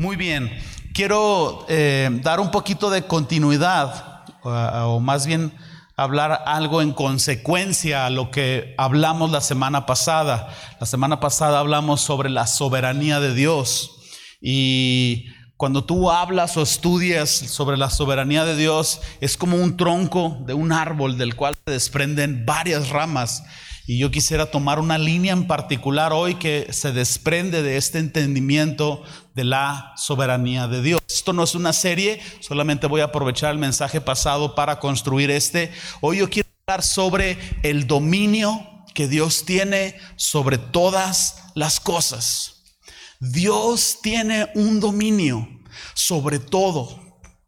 Muy bien, quiero eh, dar un poquito de continuidad, o, más bien hablar algo en consecuencia a lo que hablamos la semana pasada. La semana pasada hablamos sobre la soberanía de Dios y cuando tú hablas o estudias sobre la soberanía de Dios, es como un tronco de un árbol del cual se desprenden varias ramas. Y yo quisiera tomar una línea en particular hoy que se desprende de este entendimiento de la soberanía de Dios. Esto no es una serie, solamente voy a aprovechar el mensaje pasado para construir este. Hoy yo quiero hablar sobre el dominio que Dios tiene sobre todas las cosas. Dios tiene un dominio sobre todo,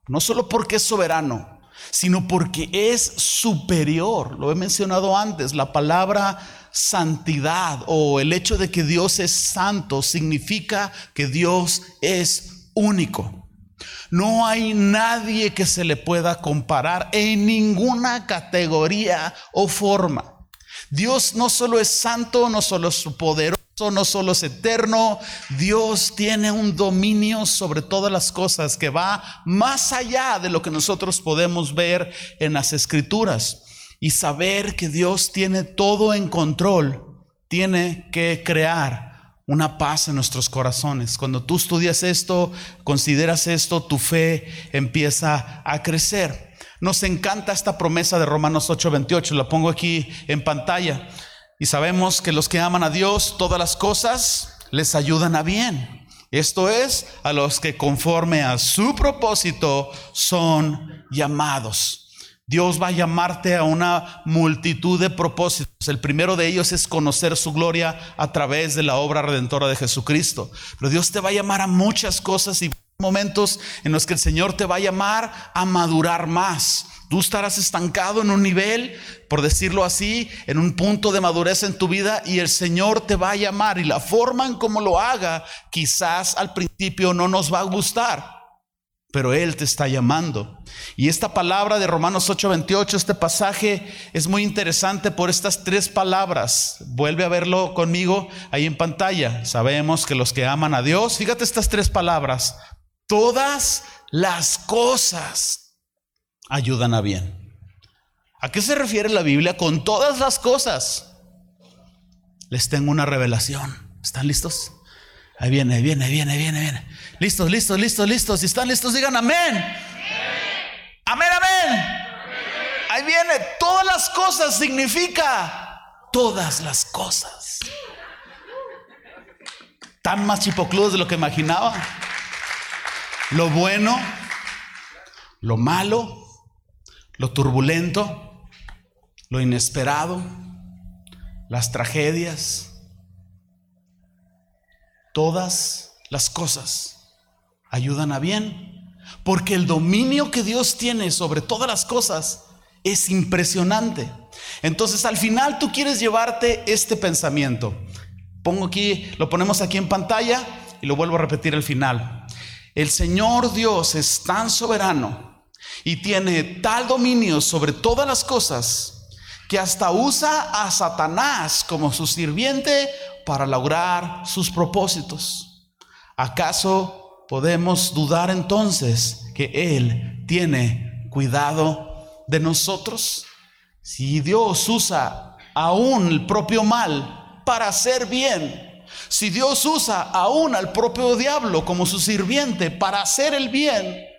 no solo porque es soberano, sino porque es superior. Lo he mencionado antes, la palabra santidad o el hecho de que Dios es santo significa que Dios es único. No hay nadie que se le pueda comparar en ninguna categoría o forma. Dios no solo es santo, no solo es poderoso no solo es eterno, Dios tiene un dominio sobre todas las cosas que va más allá de lo que nosotros podemos ver en las escrituras. Y saber que Dios tiene todo en control, tiene que crear una paz en nuestros corazones. Cuando tú estudias esto, consideras esto, tu fe empieza a crecer. Nos encanta esta promesa de Romanos 8:28, la pongo aquí en pantalla. Y sabemos que los que aman a Dios, todas las cosas les ayudan a bien. Esto es, a los que conforme a su propósito son llamados. Dios va a llamarte a una multitud de propósitos. El primero de ellos es conocer su gloria a través de la obra redentora de Jesucristo. Pero Dios te va a llamar a muchas cosas y momentos en los que el Señor te va a llamar a madurar más. Tú estarás estancado en un nivel, por decirlo así, en un punto de madurez en tu vida y el Señor te va a llamar y la forma en cómo lo haga quizás al principio no nos va a gustar, pero Él te está llamando. Y esta palabra de Romanos 8:28, este pasaje es muy interesante por estas tres palabras. Vuelve a verlo conmigo ahí en pantalla. Sabemos que los que aman a Dios, fíjate estas tres palabras, todas las cosas ayudan a bien. ¿A qué se refiere la Biblia con todas las cosas? Les tengo una revelación. ¿Están listos? Ahí viene, ahí viene, ahí viene, ahí viene, viene. Listos, listos, listos, listos. Si están listos, digan amén. Amén, amén. Ahí viene. Todas las cosas significa todas las cosas. Tan más chipocludos de lo que imaginaba. Lo bueno, lo malo, lo turbulento, lo inesperado, las tragedias, todas las cosas ayudan a bien, porque el dominio que Dios tiene sobre todas las cosas es impresionante. Entonces al final tú quieres llevarte este pensamiento. Pongo aquí, lo ponemos aquí en pantalla y lo vuelvo a repetir al final. El Señor Dios es tan soberano y tiene tal dominio sobre todas las cosas que hasta usa a Satanás como su sirviente para lograr sus propósitos. ¿Acaso podemos dudar entonces que Él tiene cuidado de nosotros? Si Dios usa aún el propio mal para hacer bien, si Dios usa aún al propio diablo como su sirviente para hacer el bien,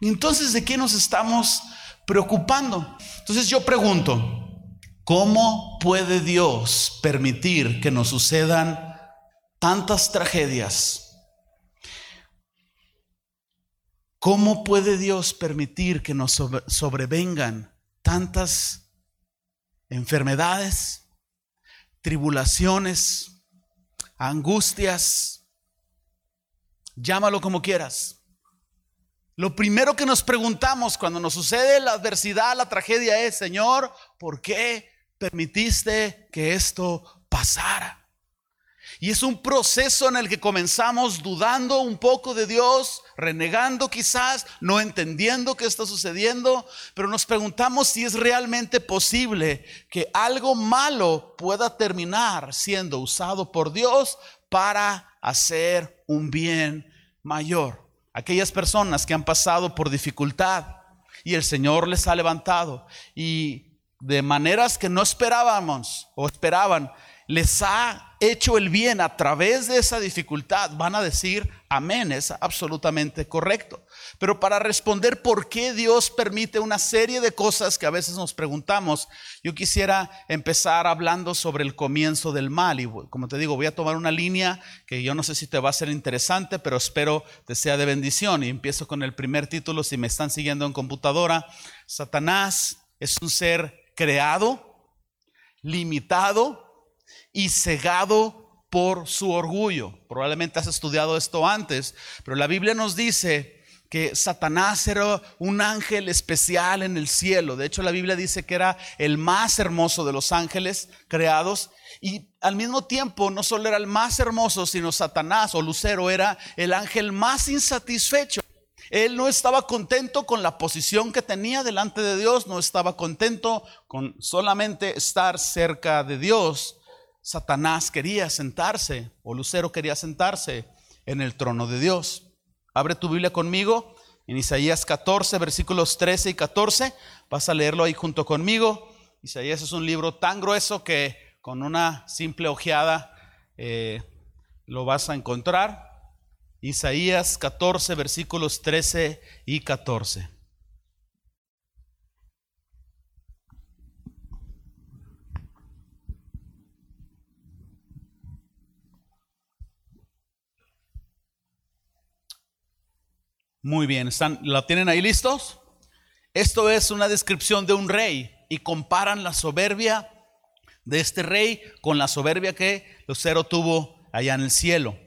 entonces, ¿de qué nos estamos preocupando? Entonces yo pregunto, ¿cómo puede Dios permitir que nos sucedan tantas tragedias? ¿Cómo puede Dios permitir que nos sobrevengan tantas enfermedades, tribulaciones, angustias? Llámalo como quieras. Lo primero que nos preguntamos cuando nos sucede la adversidad, la tragedia es, Señor, ¿por qué permitiste que esto pasara? Y es un proceso en el que comenzamos dudando un poco de Dios, renegando quizás, no entendiendo qué está sucediendo, pero nos preguntamos si es realmente posible que algo malo pueda terminar siendo usado por Dios para hacer un bien mayor. Aquellas personas que han pasado por dificultad y el Señor les ha levantado. Y de maneras que no esperábamos o esperaban, les ha hecho el bien a través de esa dificultad, van a decir amén, es absolutamente correcto. Pero para responder por qué Dios permite una serie de cosas que a veces nos preguntamos, yo quisiera empezar hablando sobre el comienzo del mal. Y como te digo, voy a tomar una línea que yo no sé si te va a ser interesante, pero espero te sea de bendición. Y empiezo con el primer título, si me están siguiendo en computadora. Satanás es un ser creado, limitado, y cegado por su orgullo. Probablemente has estudiado esto antes, pero la Biblia nos dice que Satanás era un ángel especial en el cielo. De hecho, la Biblia dice que era el más hermoso de los ángeles creados. Y al mismo tiempo, no solo era el más hermoso, sino Satanás o Lucero era el ángel más insatisfecho. Él no estaba contento con la posición que tenía delante de Dios, no estaba contento con solamente estar cerca de Dios. Satanás quería sentarse, o Lucero quería sentarse en el trono de Dios. Abre tu Biblia conmigo en Isaías 14, versículos 13 y 14. Vas a leerlo ahí junto conmigo. Isaías es un libro tan grueso que con una simple ojeada eh, lo vas a encontrar. Isaías 14, versículos 13 y 14. Muy bien, ¿están, ¿la tienen ahí listos? Esto es una descripción de un rey y comparan la soberbia de este rey con la soberbia que Lucero tuvo allá en el cielo.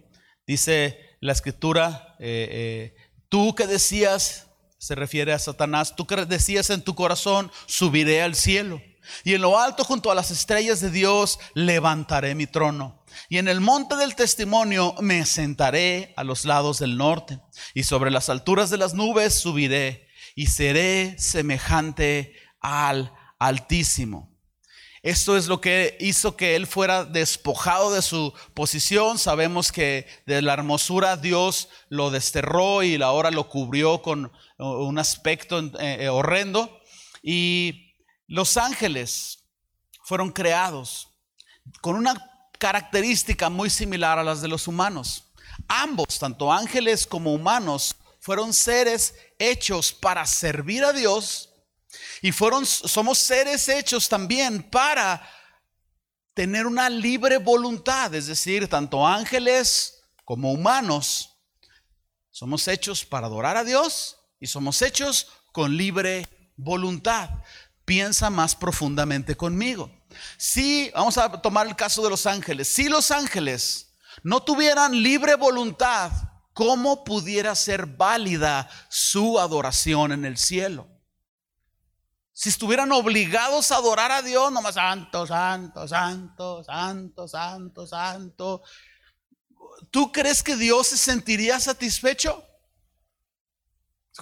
Dice la escritura, eh, eh, tú que decías, se refiere a Satanás, tú que decías en tu corazón, subiré al cielo. Y en lo alto junto a las estrellas de Dios levantaré mi trono. Y en el monte del testimonio me sentaré a los lados del norte, y sobre las alturas de las nubes subiré, y seré semejante al Altísimo. Esto es lo que hizo que él fuera despojado de su posición. Sabemos que de la hermosura Dios lo desterró y ahora lo cubrió con un aspecto eh, horrendo. Y los ángeles fueron creados con una característica muy similar a las de los humanos. Ambos, tanto ángeles como humanos, fueron seres hechos para servir a Dios y fueron somos seres hechos también para tener una libre voluntad, es decir, tanto ángeles como humanos somos hechos para adorar a Dios y somos hechos con libre voluntad. Piensa más profundamente conmigo. Si, vamos a tomar el caso de los ángeles, si los ángeles no tuvieran libre voluntad, ¿cómo pudiera ser válida su adoración en el cielo? Si estuvieran obligados a adorar a Dios, nomás santo, santo, santo, santo, santo, santo, ¿tú crees que Dios se sentiría satisfecho?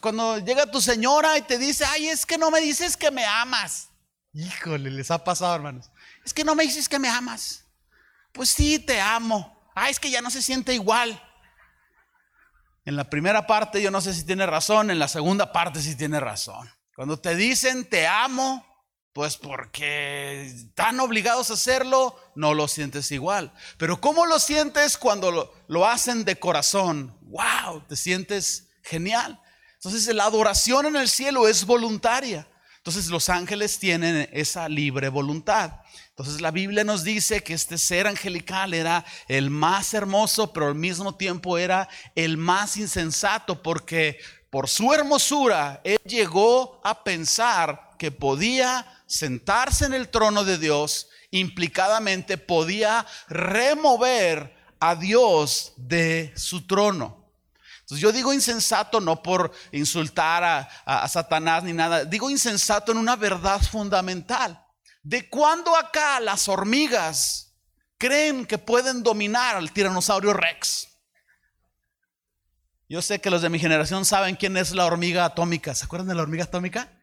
Cuando llega tu señora y te dice, ay, es que no me dices que me amas. Híjole, les ha pasado, hermanos. Es que no me dices que me amas. Pues sí, te amo. Ah, es que ya no se siente igual. En la primera parte yo no sé si tiene razón, en la segunda parte sí tiene razón. Cuando te dicen te amo, pues porque están obligados a hacerlo, no lo sientes igual. Pero ¿cómo lo sientes cuando lo, lo hacen de corazón? ¡Wow! Te sientes genial. Entonces la adoración en el cielo es voluntaria. Entonces los ángeles tienen esa libre voluntad. Entonces la Biblia nos dice que este ser angelical era el más hermoso, pero al mismo tiempo era el más insensato, porque por su hermosura él llegó a pensar que podía sentarse en el trono de Dios, implicadamente podía remover a Dios de su trono. Entonces yo digo insensato no por insultar a, Satanás ni nada, digo insensato en una verdad fundamental. ¿De cuándo acá las hormigas creen que pueden dominar al tiranosaurio Rex? Yo sé que los de mi generación saben quién es la hormiga atómica. ¿Se acuerdan de la hormiga atómica?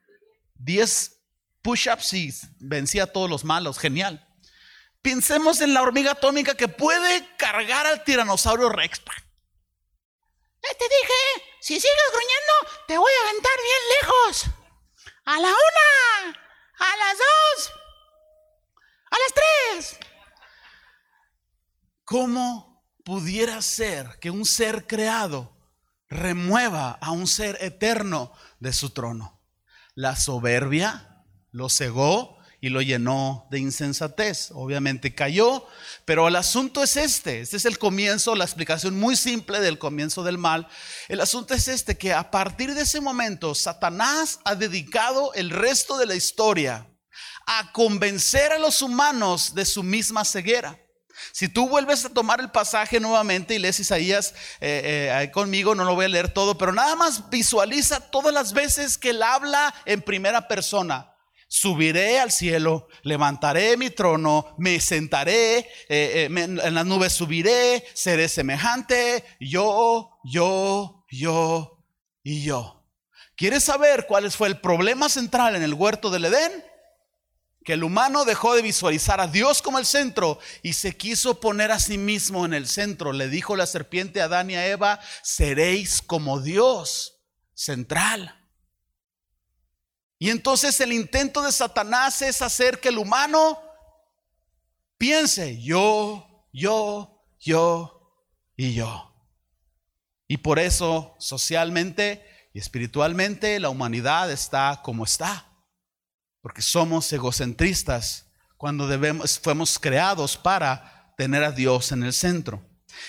Diez push-ups y vencía a todos los malos. Genial. Pensemos en la hormiga atómica que puede cargar al tiranosaurio Rex. Te dije, si sigues gruñendo, te voy a aventar bien lejos. A la una, a las dos, a las tres. ¿Cómo pudiera ser que un ser creado remueva a un ser eterno de su trono? La soberbia lo cegó y lo llenó de insensatez. Obviamente cayó, pero el asunto es este. Este es el comienzo, la explicación muy simple del comienzo del mal. El asunto es este, que a partir de ese momento Satanás ha dedicado el resto de la historia a convencer a los humanos de su misma ceguera. Si tú vuelves a tomar el pasaje nuevamente y lees Isaías eh, eh, conmigo, no lo voy a leer todo, pero nada más visualiza todas las veces que él habla en primera persona. Subiré al cielo, levantaré mi trono, me sentaré, eh, en las nubes subiré, seré semejante, yo, yo, yo y yo. ¿Quieres saber cuál fue el problema central en el huerto del Edén? que el humano dejó de visualizar a Dios como el centro y se quiso poner a sí mismo en el centro. Le dijo la serpiente a Adán y a Eva, seréis como Dios central. Y entonces el intento de Satanás es hacer que el humano piense, yo, yo, yo y yo. Y por eso socialmente y espiritualmente la humanidad está como está porque somos egocentristas cuando debemos, fuimos creados para tener a Dios en el centro.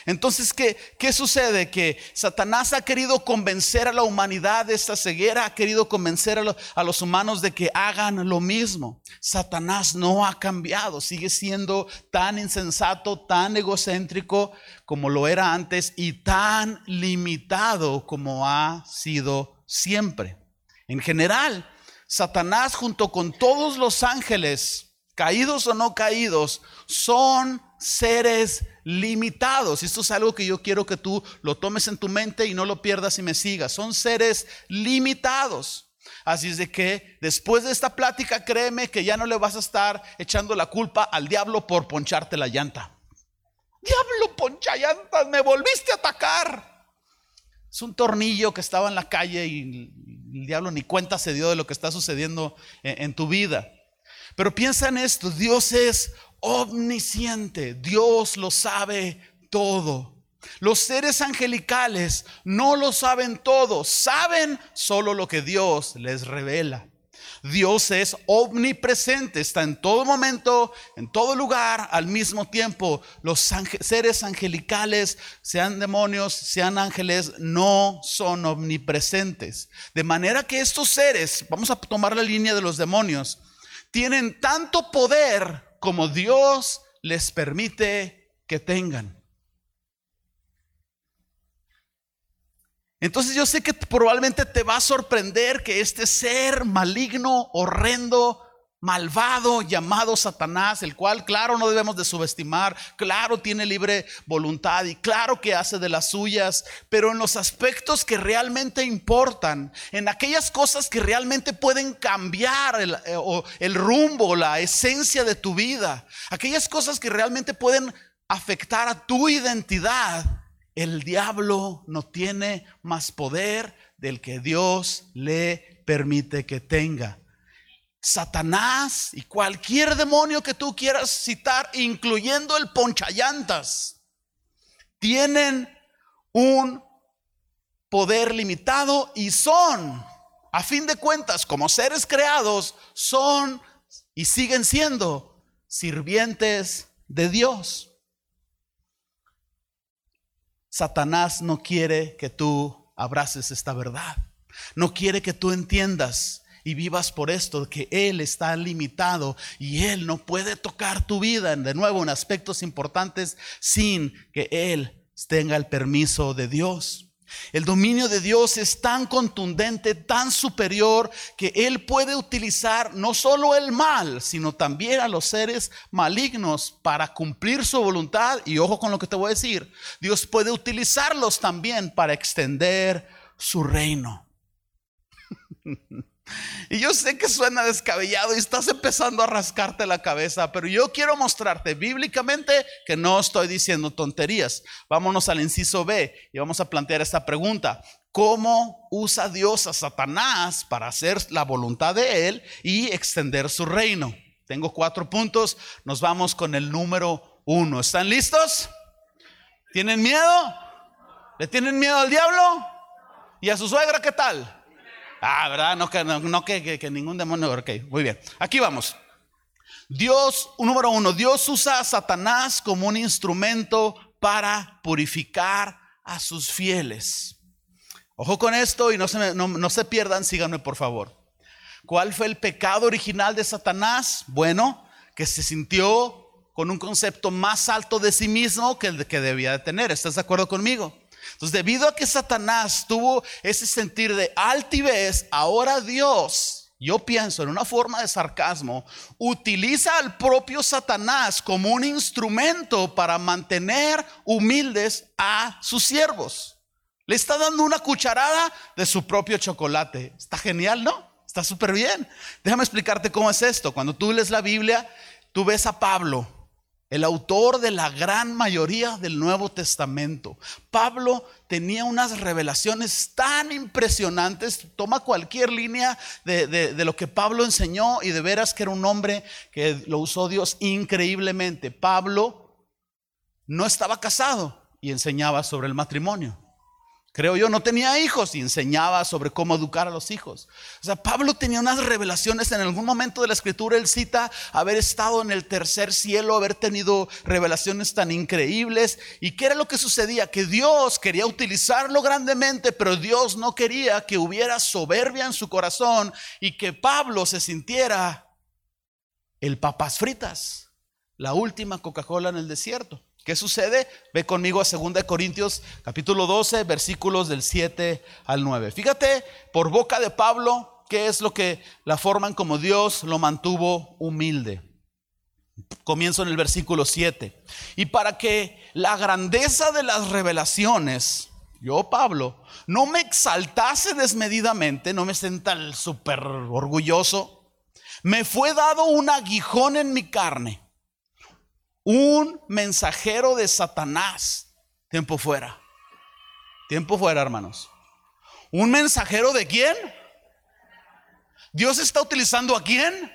Entonces, ¿qué, ¿qué sucede? Que Satanás ha querido convencer a la humanidad de esta ceguera, ha querido convencer a, a, los humanos de que hagan lo mismo. Satanás no ha cambiado, sigue siendo tan insensato, tan egocéntrico como lo era antes y tan limitado como ha sido siempre. En general, Satanás junto con todos los ángeles, caídos o no caídos, son seres limitados. Esto es algo que yo quiero que tú lo tomes en tu mente y no lo pierdas y me sigas. Son seres limitados. Así es de que después de esta plática, créeme que ya no le vas a estar echando la culpa al diablo por poncharte la llanta. Diablo, poncha llantas, me volviste a atacar. Es un tornillo que estaba en la calle y el diablo ni cuenta se dio de lo que está sucediendo en, tu vida. Pero piensa en esto, Dios es omnisciente, Dios lo sabe todo. Los seres angelicales no lo saben todo, saben solo lo que Dios les revela. Dios es omnipresente, está en todo momento, en todo lugar, al mismo tiempo. Los seres angelicales, sean demonios, sean ángeles, no son omnipresentes. De manera que estos seres, vamos a tomar la línea de los demonios, tienen tanto poder como Dios les permite que tengan. Entonces yo sé que probablemente te va a sorprender que este ser maligno, horrendo, malvado llamado Satanás, el cual claro no debemos de subestimar, claro tiene libre voluntad y claro que hace de las suyas, pero en los aspectos que realmente importan, en aquellas cosas que realmente pueden cambiar el, eh, el rumbo, la esencia de tu vida, aquellas cosas que realmente pueden afectar a tu identidad, el diablo no tiene más poder del que Dios le permite que tenga. Satanás y cualquier demonio que tú quieras citar, incluyendo el ponchallantas, tienen un poder limitado y son, a fin de cuentas, como seres creados, son y siguen siendo sirvientes de Dios. Satanás no quiere que tú abraces esta verdad. No quiere que tú entiendas y vivas por esto, que Él está limitado y Él no puede tocar tu vida, de nuevo, en aspectos importantes, sin que Él tenga el permiso de Dios. El dominio de Dios es tan contundente, tan superior, que Él puede utilizar no solo el mal, sino también a los seres malignos para cumplir su voluntad. Y ojo con lo que te voy a decir, Dios puede utilizarlos también para extender su reino. Y yo sé que suena descabellado y estás empezando a rascarte la cabeza, pero yo quiero mostrarte bíblicamente que no estoy diciendo tonterías. Vámonos al inciso B y vamos a plantear esta pregunta. ¿Cómo usa Dios a Satanás para hacer la voluntad de Él y extender su reino? Tengo cuatro puntos, nos vamos con el número uno. ¿Están listos? ¿Tienen miedo? ¿Le tienen miedo al diablo? ¿Y a su suegra qué tal? Ah, ¿verdad? No, que, no, que, que, ningún demonio. Ok, muy bien. Aquí vamos. Dios, número uno, Dios usa a Satanás como un instrumento para purificar a sus fieles. Ojo con esto y no se, no, no se pierdan, síganme por favor. ¿Cuál fue el pecado original de Satanás? Bueno, que se sintió con un concepto más alto de sí mismo que el que debía de tener. ¿Estás de acuerdo conmigo? Entonces, debido a que Satanás tuvo ese sentir de altivez, ahora Dios, yo pienso en una forma de sarcasmo, utiliza al propio Satanás como un instrumento para mantener humildes a sus siervos. Le está dando una cucharada de su propio chocolate. Está genial, ¿no? Está súper bien. Déjame explicarte cómo es esto. Cuando tú lees la Biblia, tú ves a Pablo el autor de la gran mayoría del Nuevo Testamento. Pablo tenía unas revelaciones tan impresionantes. Toma cualquier línea de, lo que Pablo enseñó y de veras que era un hombre que lo usó Dios increíblemente. Pablo no estaba casado y enseñaba sobre el matrimonio creo yo, no tenía hijos y enseñaba sobre cómo educar a los hijos. O sea, Pablo tenía unas revelaciones en algún momento de la escritura, él cita haber estado en el tercer cielo, haber tenido revelaciones tan increíbles. ¿Y qué era lo que sucedía? Que Dios quería utilizarlo grandemente, pero Dios no quería que hubiera soberbia en su corazón y que Pablo se sintiera el papas fritas, la última Coca-Cola en el desierto. ¿Qué sucede? Ve conmigo a 2 Corintios capítulo 12, versículos del 7 al 9. Fíjate, por boca de Pablo, qué es lo que la forman como Dios lo mantuvo humilde. Comienzo en el versículo 7. Y para que la grandeza de las revelaciones, yo Pablo, no me exaltase desmedidamente, no me sienta súper orgulloso, me fue dado un aguijón en mi carne un mensajero de Satanás. Tiempo fuera. Tiempo fuera, hermanos. ¿Un mensajero de quién? Dios está utilizando a quién?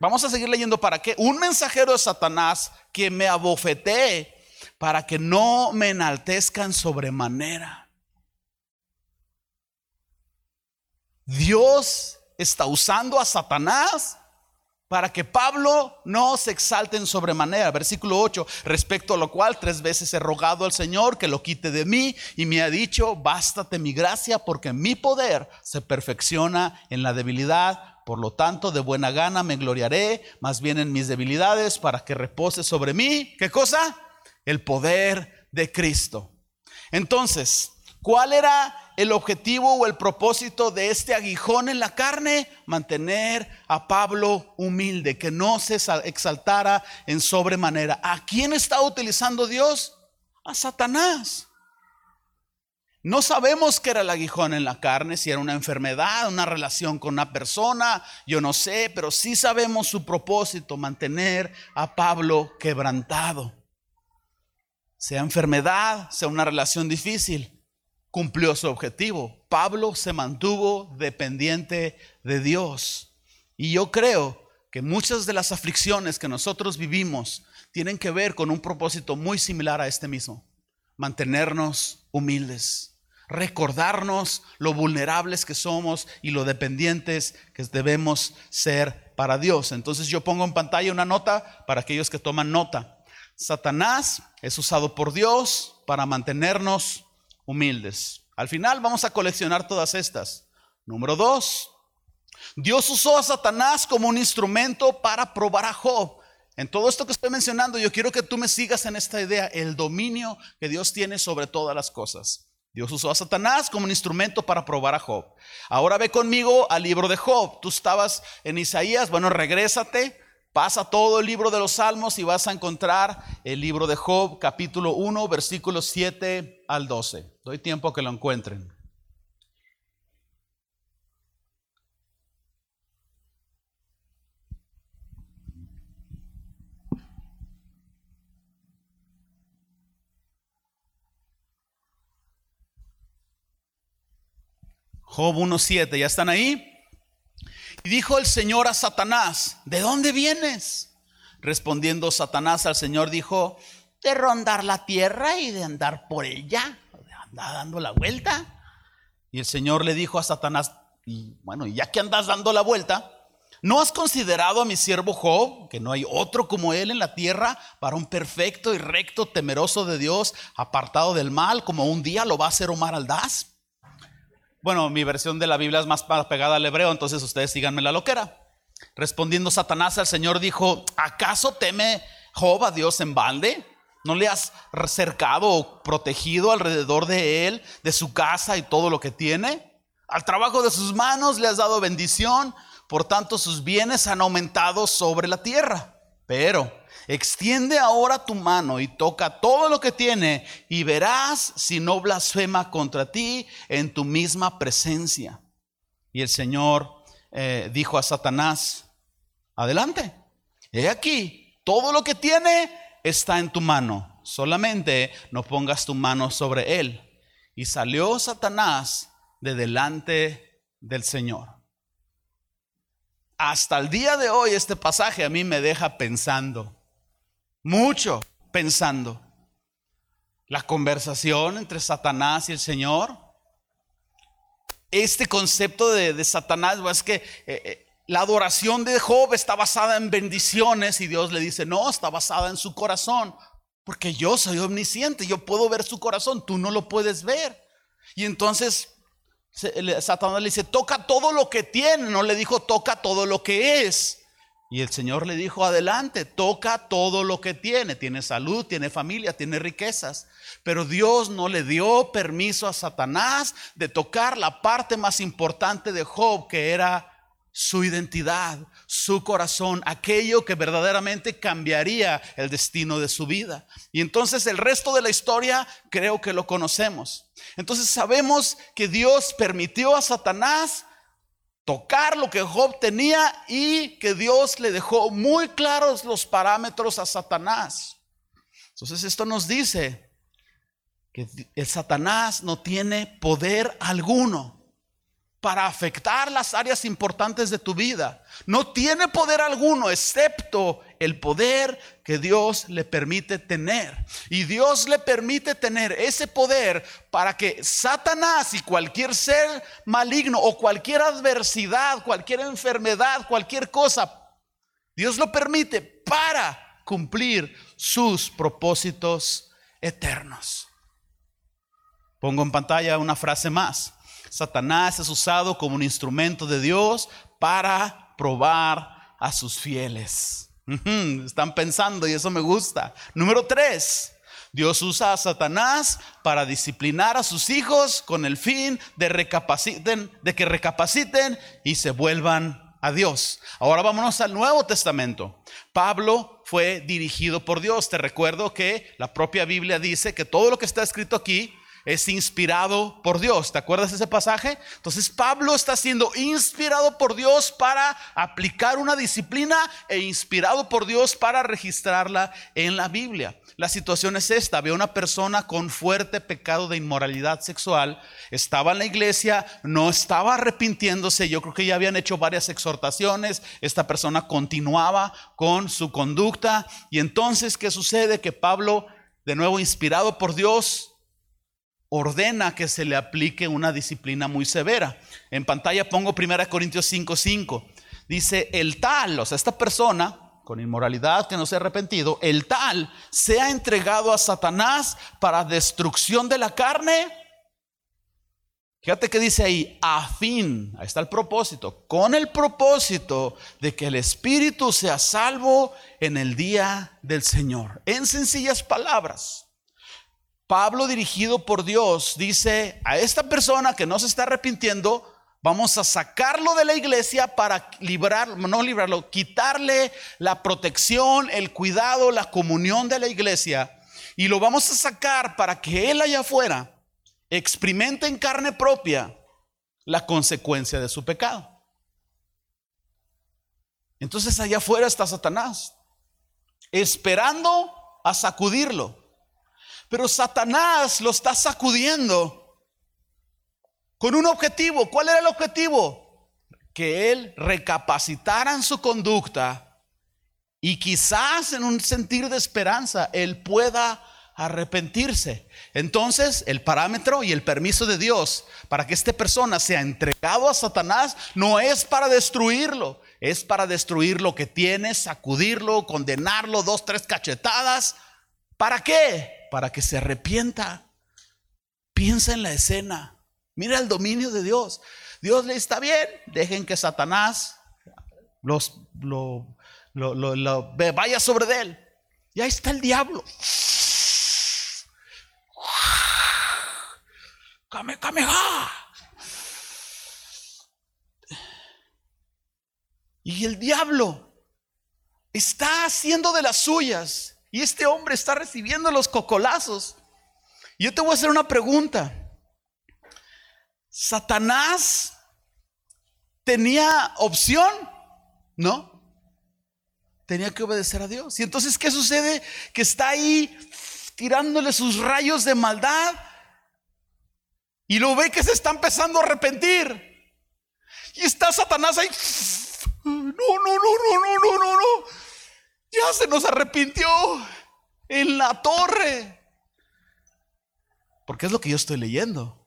Vamos a seguir leyendo para qué. Un mensajero de Satanás que me abofetee para que no me enaltezcan sobremanera. Dios está usando a Satanás para que Pablo no se exalte en sobremanera. Versículo 8, respecto a lo cual tres veces he rogado al Señor que lo quite de mí y me ha dicho, bástate mi gracia porque mi poder se perfecciona en la debilidad. Por lo tanto, de buena gana me gloriaré más bien en mis debilidades para que repose sobre mí. ¿Qué cosa? El poder de Cristo. Entonces, ¿cuál era el objetivo o el propósito de este aguijón en la carne? Mantener a Pablo humilde, que no se exaltara en sobremanera. ¿A quién está utilizando Dios? A Satanás. No sabemos qué era el aguijón en la carne, si era una enfermedad, una relación con una persona, yo no sé, pero sí sabemos su propósito, mantener a Pablo quebrantado. Sea enfermedad, sea una relación difícil, cumplió su objetivo. Pablo se mantuvo dependiente de Dios. Y yo creo que muchas de las aflicciones que nosotros vivimos tienen que ver con un propósito muy similar a este mismo. Mantenernos humildes, recordarnos lo vulnerables que somos y lo dependientes que debemos ser para Dios. Entonces yo pongo en pantalla una nota para aquellos que toman nota. Satanás es usado por Dios para mantenernos humildes. Al final vamos a coleccionar todas estas. Número dos, Dios usó a Satanás como un instrumento para probar a Job. En todo esto que estoy mencionando, yo quiero que tú me sigas en esta idea, el dominio que Dios tiene sobre todas las cosas. Dios usó a Satanás como un instrumento para probar a Job. Ahora ve conmigo al libro de Job. Tú estabas en Isaías, bueno, regrésate Pasa todo el libro de los Salmos y vas a encontrar el libro de Job, capítulo 1, versículos 7 al 12. Doy tiempo a que lo encuentren. Job 1.7, ¿ya están ahí? Y dijo el Señor a Satanás, ¿de dónde vienes? Respondiendo Satanás al Señor dijo, de rondar la tierra y de andar por ella, de andar dando la vuelta. Y el Señor le dijo a Satanás, y bueno, ya que andas dando la vuelta, ¿no has considerado a mi siervo Job, que no hay otro como él en la tierra, para un perfecto y recto, temeroso de Dios, apartado del mal, como un día lo va a hacer Omar Aldaz? Bueno, mi versión de la Biblia es más pegada al hebreo, entonces ustedes síganme la loquera. Respondiendo Satanás al Señor dijo, ¿acaso teme Job a Dios en balde? ¿No le has cercado o protegido alrededor de él, de su casa y todo lo que tiene? Al trabajo de sus manos le has dado bendición, por tanto sus bienes han aumentado sobre la tierra. Pero extiende ahora tu mano y toca todo lo que tiene y verás si no blasfema contra ti en tu misma presencia. Y el Señor eh, dijo a Satanás, adelante, he aquí, todo lo que tiene está en tu mano, solamente no pongas tu mano sobre él. Y salió Satanás de delante del Señor. Hasta el día de hoy este pasaje a mí me deja pensando, mucho pensando. La conversación entre Satanás y el Señor. Este concepto de, Satanás es que eh, eh, la adoración de Job está basada en bendiciones y Dios le dice, no, está basada en su corazón, porque yo soy omnisciente, yo puedo ver su corazón, tú no lo puedes ver. Y entonces Satanás le dice, toca todo lo que tiene, no le dijo, toca todo lo que es. Y el Señor le dijo, adelante, toca todo lo que tiene. Tiene salud, tiene familia, tiene riquezas. Pero Dios no le dio permiso a Satanás de tocar la parte más importante de Job, que era su identidad, su corazón, aquello que verdaderamente cambiaría el destino de su vida. Y entonces el resto de la historia creo que lo conocemos. Entonces sabemos que Dios permitió a Satanás tocar lo que Job tenía y que Dios le dejó muy claros los parámetros a Satanás. Entonces esto nos dice que el Satanás no tiene poder alguno para afectar las áreas importantes de tu vida. No tiene poder alguno excepto el poder que Dios le permite tener. Y Dios le permite tener ese poder para que Satanás y cualquier ser maligno o cualquier adversidad, cualquier enfermedad, cualquier cosa, Dios lo permite para cumplir sus propósitos eternos. Pongo en pantalla una frase más. Satanás es usado como un instrumento de Dios para probar a sus fieles. Están pensando y eso me gusta. Número tres, Dios usa a Satanás para disciplinar a sus hijos con el fin de, que recapaciten y se vuelvan a Dios. Ahora vámonos al Nuevo Testamento. Pablo fue dirigido por Dios. Te recuerdo que la propia Biblia dice que todo lo que está escrito aquí es inspirado por Dios. ¿Te acuerdas ese pasaje? Entonces Pablo está siendo inspirado por Dios para aplicar una disciplina e inspirado por Dios para registrarla en la Biblia. La situación es esta, había una persona con fuerte pecado de inmoralidad sexual, estaba en la iglesia, no estaba arrepintiéndose, yo creo que ya habían hecho varias exhortaciones, esta persona continuaba con su conducta y entonces, ¿qué sucede? Que Pablo, de nuevo inspirado por Dios, ordena que se le aplique una disciplina muy severa. En pantalla pongo 1 Corintios 5:5. Dice, el tal, o sea, esta persona con inmoralidad que no se ha arrepentido, el tal se ha entregado a Satanás para destrucción de la carne. Fíjate que dice ahí, a fin, ahí está el propósito, con el propósito de que el Espíritu sea salvo en el día del Señor. En sencillas palabras. Pablo dirigido por Dios dice a esta persona que no se está arrepintiendo, vamos a sacarlo de la iglesia para librar, no librarlo, quitarle la protección, el cuidado, la comunión de la iglesia y lo vamos a sacar para que él allá afuera experimente en carne propia la consecuencia de su pecado. Entonces allá afuera está Satanás, esperando a sacudirlo. Pero Satanás lo está sacudiendo con un objetivo. ¿Cuál era el objetivo? Que él recapacitara en su conducta y quizás en un sentir de esperanza él pueda arrepentirse. Entonces, el parámetro y el permiso de Dios para que esta persona sea entregado a Satanás no es para destruirlo, es para destruir lo que tiene, sacudirlo, condenarlo, dos, tres cachetadas. ¿Para qué? Para que se arrepienta. Piensa en la escena. Mira el dominio de Dios. Dios le está bien. Dejen que Satanás los, lo, vaya sobre él. Y ahí está el diablo. Kame, Y el diablo está haciendo de las suyas. Y este hombre está recibiendo los cocolazos. Yo te voy a hacer una pregunta. Satanás tenía opción, ¿no? Tenía que obedecer a Dios. Y entonces, ¿qué sucede? Que está ahí tirándole sus rayos de maldad y lo ve que se está empezando a arrepentir. Y está Satanás ahí. No, no, no, no, no, no, no, no. Ya se nos arrepintió en la torre. Porque es lo que yo estoy leyendo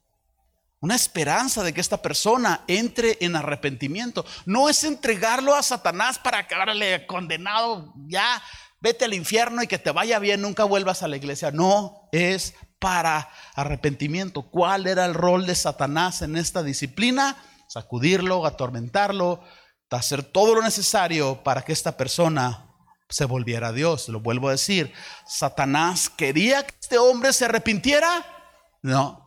una esperanza de que esta persona entre en arrepentimiento. No es entregarlo a Satanás para que le condenado, ya vete al infierno y que te vaya bien, nunca vuelvas a la iglesia. No, es para arrepentimiento. ¿Cuál era el rol de Satanás en esta disciplina? Sacudirlo, atormentarlo, hacer todo lo necesario para que esta persona se volviera a Dios. Lo vuelvo a decir, Satanás quería que este hombre se arrepintiera. No,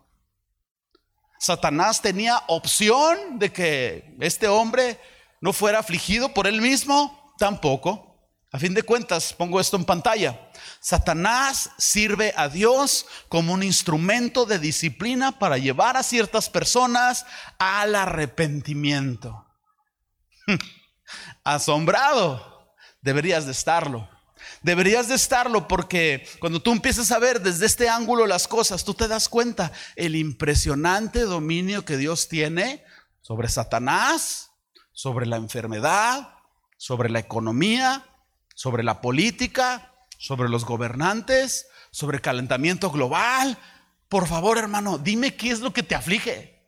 Satanás tenía opción de que este hombre no fuera afligido por él mismo, tampoco. A fin de cuentas, pongo esto en pantalla. Satanás sirve a Dios como un instrumento de disciplina para llevar a ciertas personas al arrepentimiento. Asombrado, deberías de estarlo. Deberías de estarlo porque cuando tú empiezas a ver desde este ángulo las cosas, tú te das cuenta el impresionante dominio que Dios tiene sobre Satanás, sobre la enfermedad, sobre la economía, sobre la política, sobre los gobernantes, sobre el calentamiento global. Por favor, hermano, dime qué es lo que te aflige.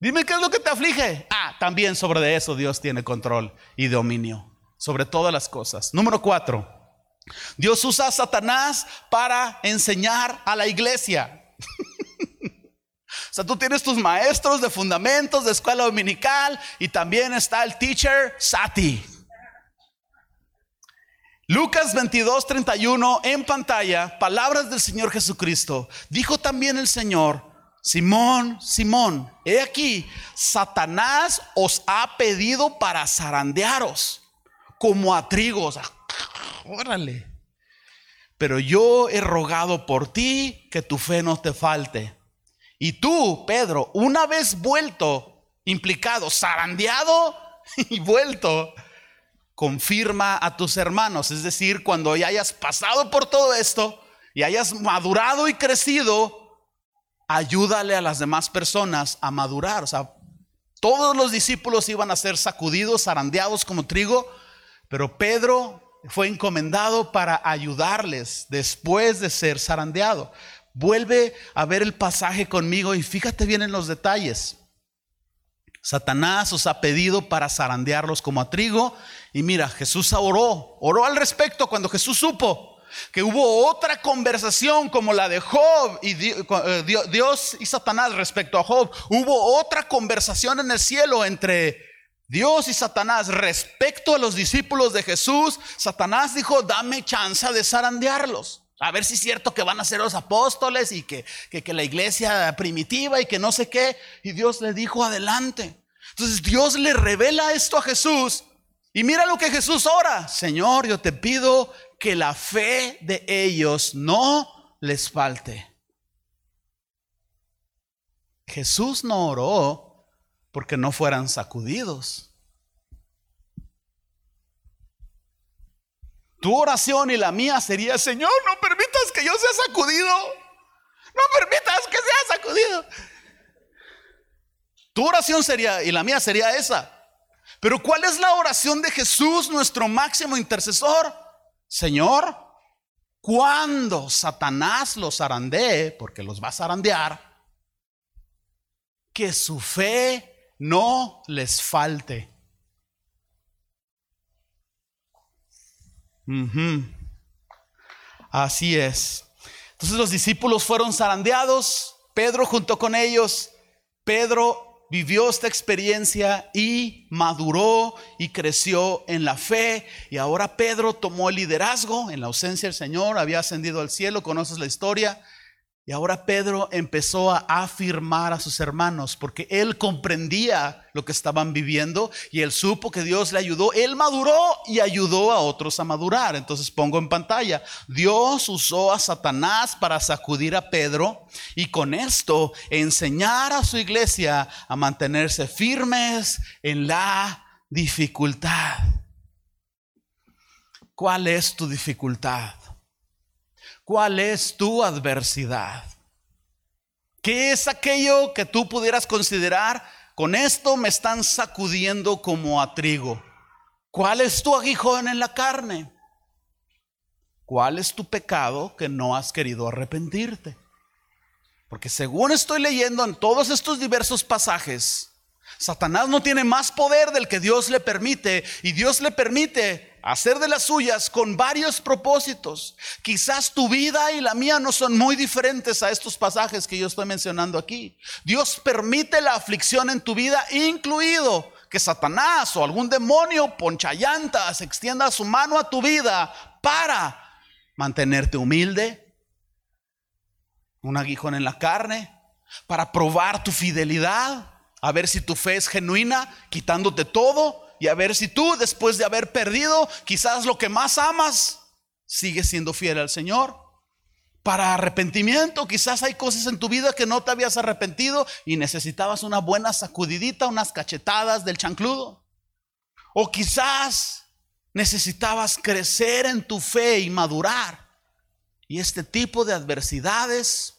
Dime qué es lo que te aflige. Ah, también sobre eso Dios tiene control y dominio sobre todas las cosas. Número cuatro, Dios usa a Satanás para enseñar a la iglesia. o sea, tú tienes tus maestros de fundamentos, de escuela dominical y también está el teacher Sati. Lucas 22, 31 en pantalla, palabras del Señor Jesucristo. Dijo también el Señor, Simón, Simón, he aquí, Satanás os ha pedido para zarandearos como a trigo. órale. Pero yo he rogado por ti que tu fe no te falte. Y tú, Pedro, una vez vuelto, implicado, zarandeado y vuelto, confirma a tus hermanos. Es decir, cuando ya hayas pasado por todo esto y hayas madurado y crecido, ayúdale a las demás personas a madurar. O sea, todos los discípulos iban a ser sacudidos, zarandeados como trigo, pero Pedro fue encomendado para ayudarles después de ser zarandeado. Vuelve a ver el pasaje conmigo y fíjate bien en los detalles. Satanás os ha pedido para zarandearlos como a trigo. Y mira, Jesús oró, oró al respecto cuando Jesús supo que hubo otra conversación como la de Job y eh, Dios y Satanás respecto a Job. Hubo otra conversación en el cielo entre Dios y Satanás respecto a los discípulos de Jesús, Satanás dijo, dame chance de zarandearlos. A ver si es cierto que van a ser los apóstoles y que, que, la iglesia primitiva y que no sé qué. Y Dios le dijo, adelante. Entonces Dios le revela esto a Jesús. Y mira lo que Jesús ora. Señor, yo te pido que la fe de ellos no les falte. Jesús no oró porque no fueran sacudidos. Tu oración y la mía sería, Señor, no permitas que yo sea sacudido. No permitas que sea sacudido. Tu oración sería, y la mía sería esa. Pero ¿cuál es la oración de Jesús, nuestro máximo intercesor? Señor, cuando Satanás los zarandee, porque los va a zarandear, que su fe no les falte. Así es. Entonces los discípulos fueron zarandeados, Pedro junto con ellos. Pedro vivió esta experiencia y maduró y creció en la fe. Y ahora Pedro tomó el liderazgo en la ausencia del Señor, había ascendido al cielo, conoces la historia. Y ahora Pedro empezó a afirmar a sus hermanos porque él comprendía lo que estaban viviendo y él supo que Dios le ayudó. Él maduró y ayudó a otros a madurar. Entonces pongo en pantalla, Dios usó a Satanás para sacudir a Pedro y con esto enseñar a su iglesia a mantenerse firmes en la dificultad. ¿Cuál es tu dificultad? ¿Cuál es tu adversidad? ¿Qué es aquello que tú pudieras considerar? Con esto me están sacudiendo como a trigo. ¿Cuál es tu aguijón en la carne? ¿Cuál es tu pecado que no has querido arrepentirte? Porque según estoy leyendo en todos estos diversos pasajes, Satanás no tiene más poder del que Dios le permite y Dios le permite hacer de las suyas con varios propósitos. Quizás tu vida y la mía no son muy diferentes a estos pasajes que yo estoy mencionando aquí. Dios permite la aflicción en tu vida, incluido que Satanás o algún demonio ponchallantas extienda su mano a tu vida para mantenerte humilde, un aguijón en la carne, para probar tu fidelidad, a ver si tu fe es genuina, quitándote todo y a ver si tú, después de haber perdido quizás lo que más amas, sigues siendo fiel al Señor. Para arrepentimiento, quizás hay cosas en tu vida que no te habías arrepentido y necesitabas una buena sacudidita, unas cachetadas del chancludo. O quizás necesitabas crecer en tu fe y madurar. Y este tipo de adversidades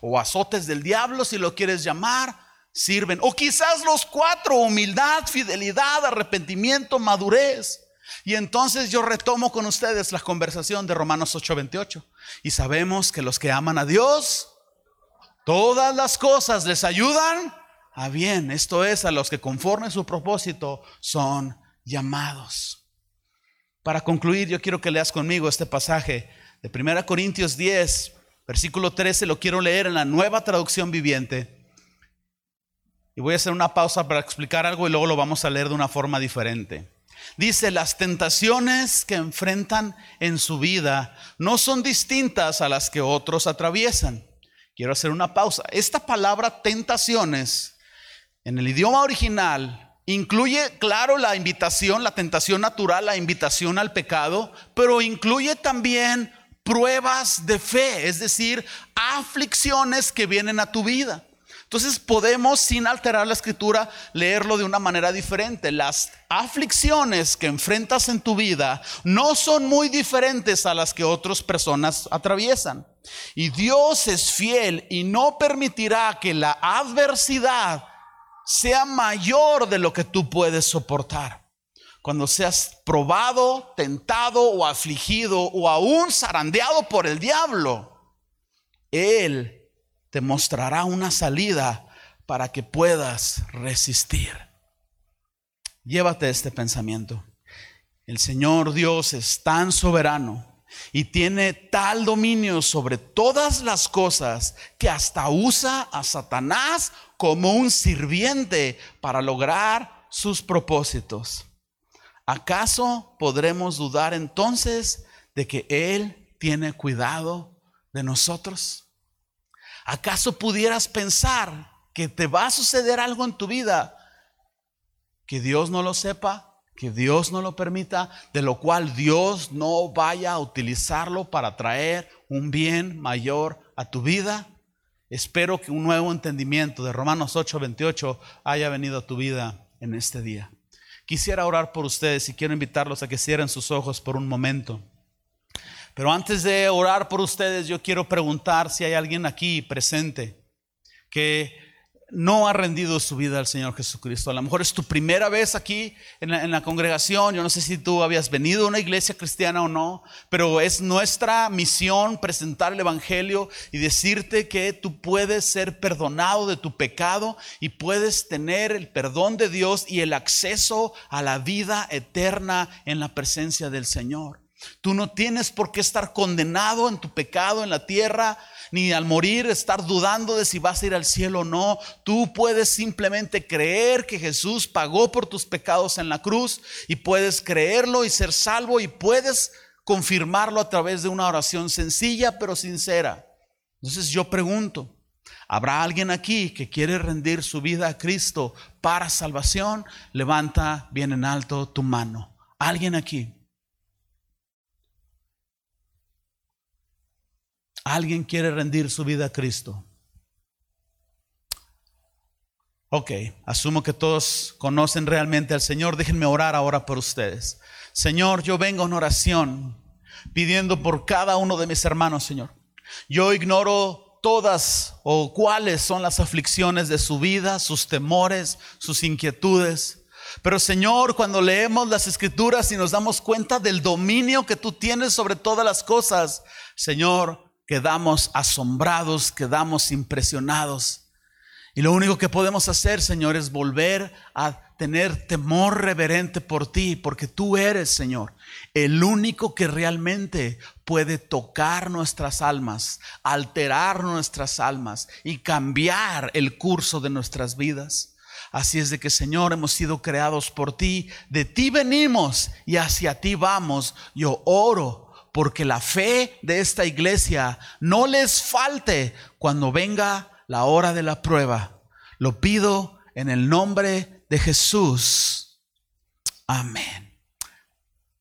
o azotes del diablo, si lo quieres llamar, sirven. O quizás los cuatro, humildad, fidelidad, arrepentimiento, madurez. Y entonces yo retomo con ustedes la conversación de Romanos 8:28. Y sabemos que los que aman a Dios, todas las cosas les ayudan a bien. Esto es, a los que conforme su propósito son llamados. Para concluir, yo quiero que leas conmigo este pasaje de 1 Corintios 10, versículo 13, lo quiero leer en la nueva traducción viviente. Y voy a hacer una pausa para explicar algo y luego lo vamos a leer de una forma diferente. Dice, las tentaciones que enfrentan en su vida no son distintas a las que otros atraviesan. Quiero hacer una pausa. Esta palabra tentaciones en el idioma original incluye, claro, la invitación, la tentación natural, la invitación al pecado, pero incluye también pruebas de fe, es decir, aflicciones que vienen a tu vida. Entonces podemos, sin alterar la escritura, leerlo de una manera diferente. Las aflicciones que enfrentas en tu vida no son muy diferentes a las que otras personas atraviesan. Y Dios es fiel y no permitirá que la adversidad sea mayor de lo que tú puedes soportar. Cuando seas probado, tentado o afligido o aún zarandeado por el diablo, Él te mostrará una salida para que puedas resistir. Llévate este pensamiento. El Señor Dios es tan soberano y tiene tal dominio sobre todas las cosas que hasta usa a Satanás como un sirviente para lograr sus propósitos. ¿Acaso podremos dudar entonces de que Él tiene cuidado de nosotros? ¿Acaso pudieras pensar que te va a suceder algo en tu vida que Dios no lo sepa, que Dios no lo permita, de lo cual Dios no vaya a utilizarlo para traer un bien mayor a tu vida? Espero que un nuevo entendimiento de Romanos 8:28 haya venido a tu vida en este día. Quisiera orar por ustedes y quiero invitarlos a que cierren sus ojos por un momento. Pero antes de orar por ustedes, yo quiero preguntar si hay alguien aquí presente que no ha rendido su vida al Señor Jesucristo. A lo mejor es tu primera vez aquí en la, congregación. Yo no sé si tú habías venido a una iglesia cristiana o no, pero es nuestra misión presentar el Evangelio y decirte que tú puedes ser perdonado de tu pecado y puedes tener el perdón de Dios y el acceso a la vida eterna en la presencia del Señor. Tú no tienes por qué estar condenado en tu pecado en la tierra ni al morir estar dudando de si vas a ir al cielo o no. Tú puedes simplemente creer que Jesús pagó por tus pecados en la cruz y puedes creerlo y ser salvo y puedes confirmarlo a través de una oración sencilla pero sincera. Entonces yo pregunto, ¿habrá alguien aquí que quiere rendir su vida a Cristo para salvación? Levanta bien en alto tu mano. ¿Alguien aquí? Alguien quiere rendir su vida a Cristo. Ok, asumo que todos conocen realmente al Señor. Déjenme orar ahora por ustedes. Señor, yo vengo en oración pidiendo por cada uno de mis hermanos, Señor. Yo ignoro todas o cuáles son las aflicciones de su vida, sus temores, sus inquietudes. Pero Señor, cuando leemos las escrituras y nos damos cuenta del dominio que tú tienes sobre todas las cosas, Señor, quedamos asombrados, quedamos impresionados. Y lo único que podemos hacer, Señor, es volver a tener temor reverente por ti, porque tú eres, Señor, el único que realmente puede tocar nuestras almas, alterar nuestras almas y cambiar el curso de nuestras vidas. Así es de que, Señor, hemos sido creados por ti, de ti venimos y hacia ti vamos. Yo oro porque la fe de esta iglesia no les falte cuando venga la hora de la prueba. Lo pido en el nombre de Jesús. Amén.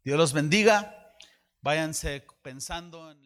Dios los bendiga. Váyanse pensando en